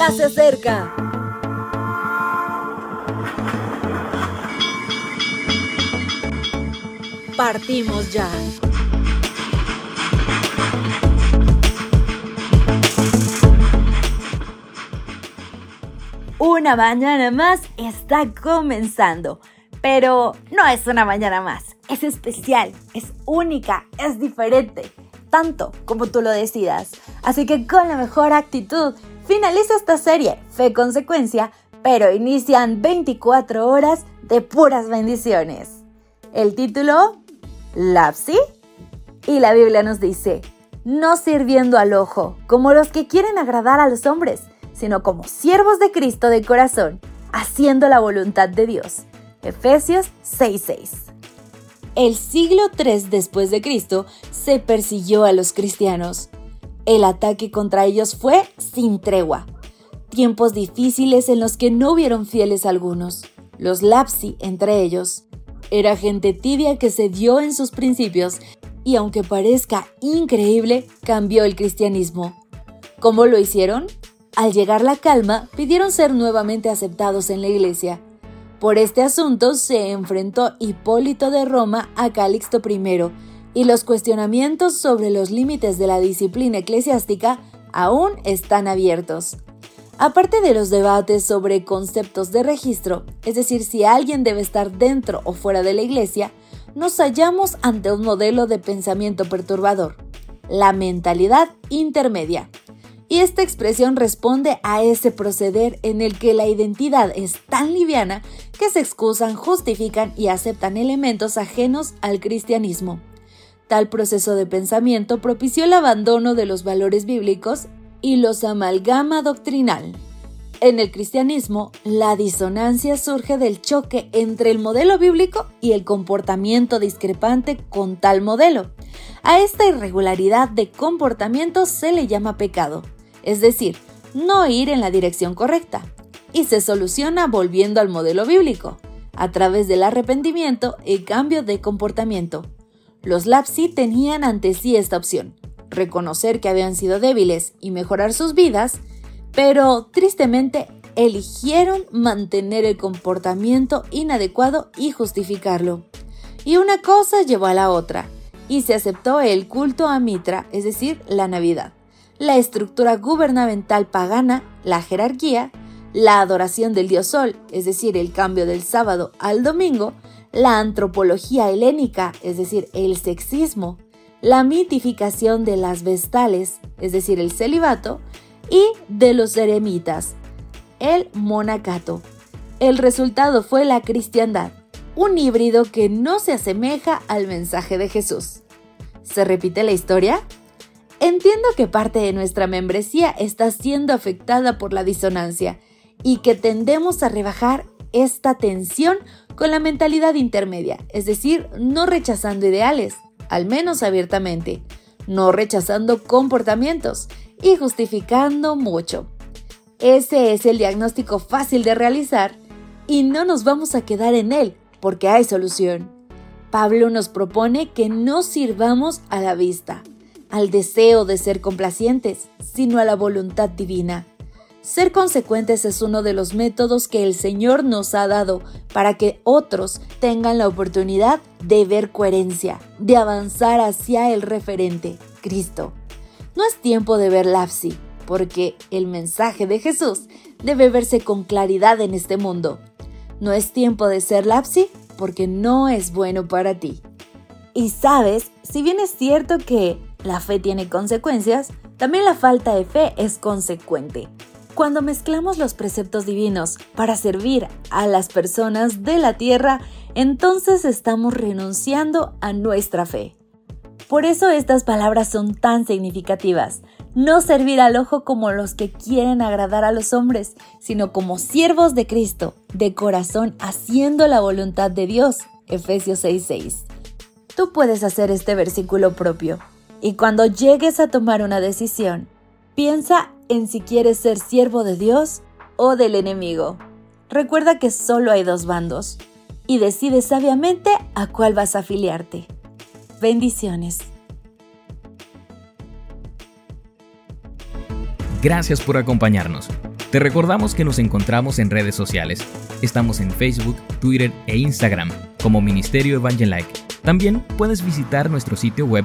ya se acerca. Partimos ya. Una mañana más está comenzando. Pero no es una mañana más, es especial, es única, es diferente, tanto como tú lo decidas. Así que con la mejor actitud, finaliza esta serie, Fe Consecuencia, pero inician 24 horas de puras bendiciones. El título, Lapsi. Y la Biblia nos dice, no sirviendo al ojo, como los que quieren agradar a los hombres, sino como siervos de Cristo de corazón, haciendo la voluntad de Dios. Efesios 6:6. El siglo III después de Cristo se persiguió a los cristianos. El ataque contra ellos fue sin tregua. Tiempos difíciles en los que no hubieron fieles algunos. Los lapsi entre ellos. Era gente tibia que se dio en sus principios y aunque parezca increíble, cambió el cristianismo. ¿Cómo lo hicieron? Al llegar la calma, pidieron ser nuevamente aceptados en la iglesia. Por este asunto se enfrentó Hipólito de Roma a Calixto I, y los cuestionamientos sobre los límites de la disciplina eclesiástica aún están abiertos. Aparte de los debates sobre conceptos de registro, es decir, si alguien debe estar dentro o fuera de la iglesia, nos hallamos ante un modelo de pensamiento perturbador, la mentalidad intermedia, y esta expresión responde a ese proceder en el que la identidad es tan liviana que se excusan, justifican y aceptan elementos ajenos al cristianismo. Tal proceso de pensamiento propició el abandono de los valores bíblicos y los amalgama doctrinal. En el cristianismo, la disonancia surge del choque entre el modelo bíblico y el comportamiento discrepante con tal modelo. A esta irregularidad de comportamiento se le llama pecado es decir, no ir en la dirección correcta, y se soluciona volviendo al modelo bíblico, a través del arrepentimiento y cambio de comportamiento. Los Lapsi tenían ante sí esta opción, reconocer que habían sido débiles y mejorar sus vidas, pero tristemente eligieron mantener el comportamiento inadecuado y justificarlo. Y una cosa llevó a la otra, y se aceptó el culto a Mitra, es decir, la Navidad la estructura gubernamental pagana, la jerarquía, la adoración del dios Sol, es decir, el cambio del sábado al domingo, la antropología helénica, es decir, el sexismo, la mitificación de las vestales, es decir, el celibato, y de los eremitas, el monacato. El resultado fue la cristiandad, un híbrido que no se asemeja al mensaje de Jesús. ¿Se repite la historia? Entiendo que parte de nuestra membresía está siendo afectada por la disonancia y que tendemos a rebajar esta tensión con la mentalidad intermedia, es decir, no rechazando ideales, al menos abiertamente, no rechazando comportamientos y justificando mucho. Ese es el diagnóstico fácil de realizar y no nos vamos a quedar en él porque hay solución. Pablo nos propone que no sirvamos a la vista, al deseo de ser complacientes, sino a la voluntad divina. Ser consecuentes es uno de los métodos que el Señor nos ha dado para que otros tengan la oportunidad de ver coherencia, de avanzar hacia el referente, Cristo. No es tiempo de ver lapsi, porque el mensaje de Jesús debe verse con claridad en este mundo. No es tiempo de ser lapsi, porque no es bueno para ti. Y sabes, si bien es cierto que la fe tiene consecuencias, también la falta de fe es consecuente. Cuando mezclamos los preceptos divinos para servir a las personas de la tierra, entonces estamos renunciando a nuestra fe. Por eso estas palabras son tan significativas. No servir al ojo como los que quieren agradar a los hombres, sino como siervos de Cristo, de corazón haciendo la voluntad de Dios. Efesios 6:6. Tú puedes hacer este versículo propio. Y cuando llegues a tomar una decisión, piensa en si quieres ser siervo de Dios o del enemigo. Recuerda que solo hay dos bandos y decide sabiamente a cuál vas a afiliarte. Bendiciones. Gracias por acompañarnos. Te recordamos que nos encontramos en redes sociales. Estamos en Facebook, Twitter e Instagram como Ministerio Evangelike. También puedes visitar nuestro sitio web